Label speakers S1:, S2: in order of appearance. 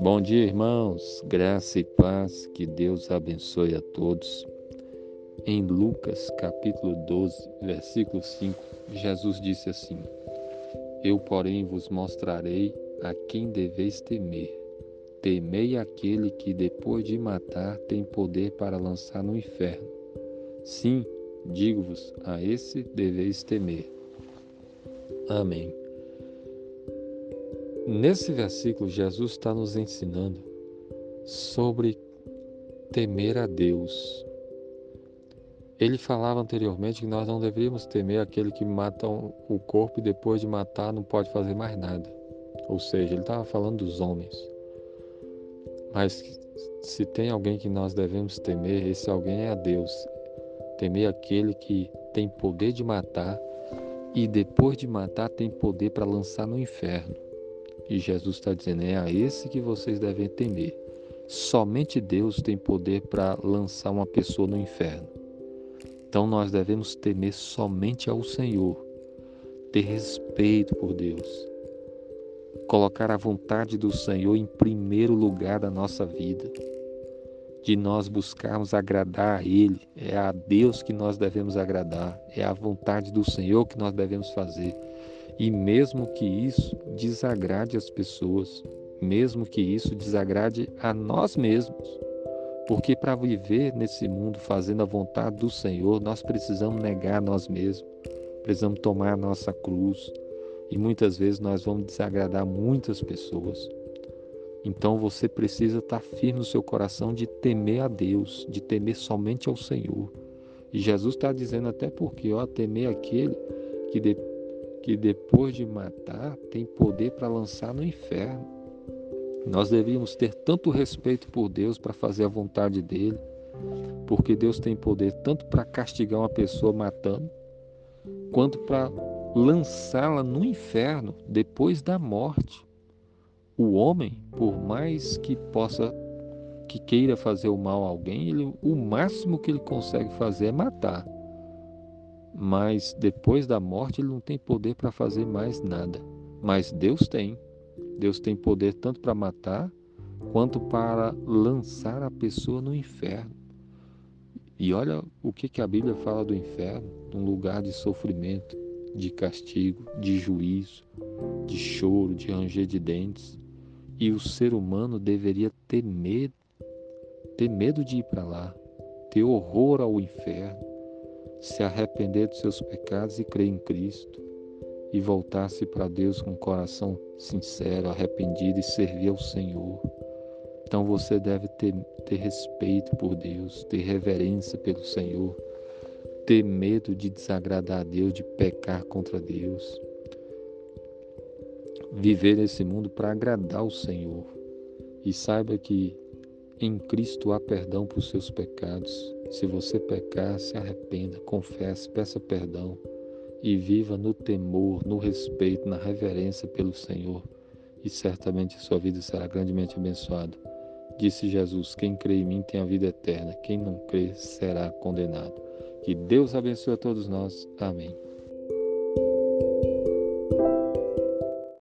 S1: Bom dia, irmãos. Graça e paz. Que Deus abençoe a todos. Em Lucas, capítulo 12, versículo 5, Jesus disse assim: Eu, porém, vos mostrarei a quem deveis temer. Temei aquele que, depois de matar, tem poder para lançar no inferno. Sim, digo-vos, a esse deveis temer. Amém. Nesse versículo, Jesus está nos ensinando sobre temer a Deus. Ele falava anteriormente que nós não deveríamos temer aquele que mata o corpo e depois de matar não pode fazer mais nada. Ou seja, ele estava falando dos homens. Mas se tem alguém que nós devemos temer, esse alguém é a Deus. Temer aquele que tem poder de matar e depois de matar tem poder para lançar no inferno. E Jesus está dizendo: é a esse que vocês devem temer. Somente Deus tem poder para lançar uma pessoa no inferno. Então nós devemos temer somente ao Senhor, ter respeito por Deus, colocar a vontade do Senhor em primeiro lugar da nossa vida, de nós buscarmos agradar a Ele. É a Deus que nós devemos agradar, é a vontade do Senhor que nós devemos fazer. E mesmo que isso desagrade as pessoas, mesmo que isso desagrade a nós mesmos, porque para viver nesse mundo fazendo a vontade do Senhor, nós precisamos negar nós mesmos, precisamos tomar a nossa cruz. E muitas vezes nós vamos desagradar muitas pessoas. Então você precisa estar firme no seu coração de temer a Deus, de temer somente ao Senhor. E Jesus está dizendo até porque, ó, temer aquele que depois que depois de matar tem poder para lançar no inferno. Nós devíamos ter tanto respeito por Deus para fazer a vontade dele, porque Deus tem poder tanto para castigar uma pessoa matando, quanto para lançá-la no inferno depois da morte. O homem, por mais que possa que queira fazer o mal a alguém, ele, o máximo que ele consegue fazer é matar mas depois da morte ele não tem poder para fazer mais nada. Mas Deus tem. Deus tem poder tanto para matar quanto para lançar a pessoa no inferno. E olha o que, que a Bíblia fala do inferno: um lugar de sofrimento, de castigo, de juízo, de choro, de ranger de dentes. E o ser humano deveria ter medo, ter medo de ir para lá, ter horror ao inferno se arrepender dos seus pecados e crer em Cristo, e voltar-se para Deus com um coração sincero, arrependido e servir ao Senhor. Então você deve ter, ter respeito por Deus, ter reverência pelo Senhor, ter medo de desagradar a Deus, de pecar contra Deus. Viver nesse mundo para agradar o Senhor. E saiba que em Cristo há perdão por seus pecados. Se você pecar, se arrependa, confesse, peça perdão e viva no temor, no respeito, na reverência pelo Senhor, e certamente a sua vida será grandemente abençoada. Disse Jesus: Quem crê em mim tem a vida eterna, quem não crê será condenado. Que Deus abençoe a todos nós. Amém.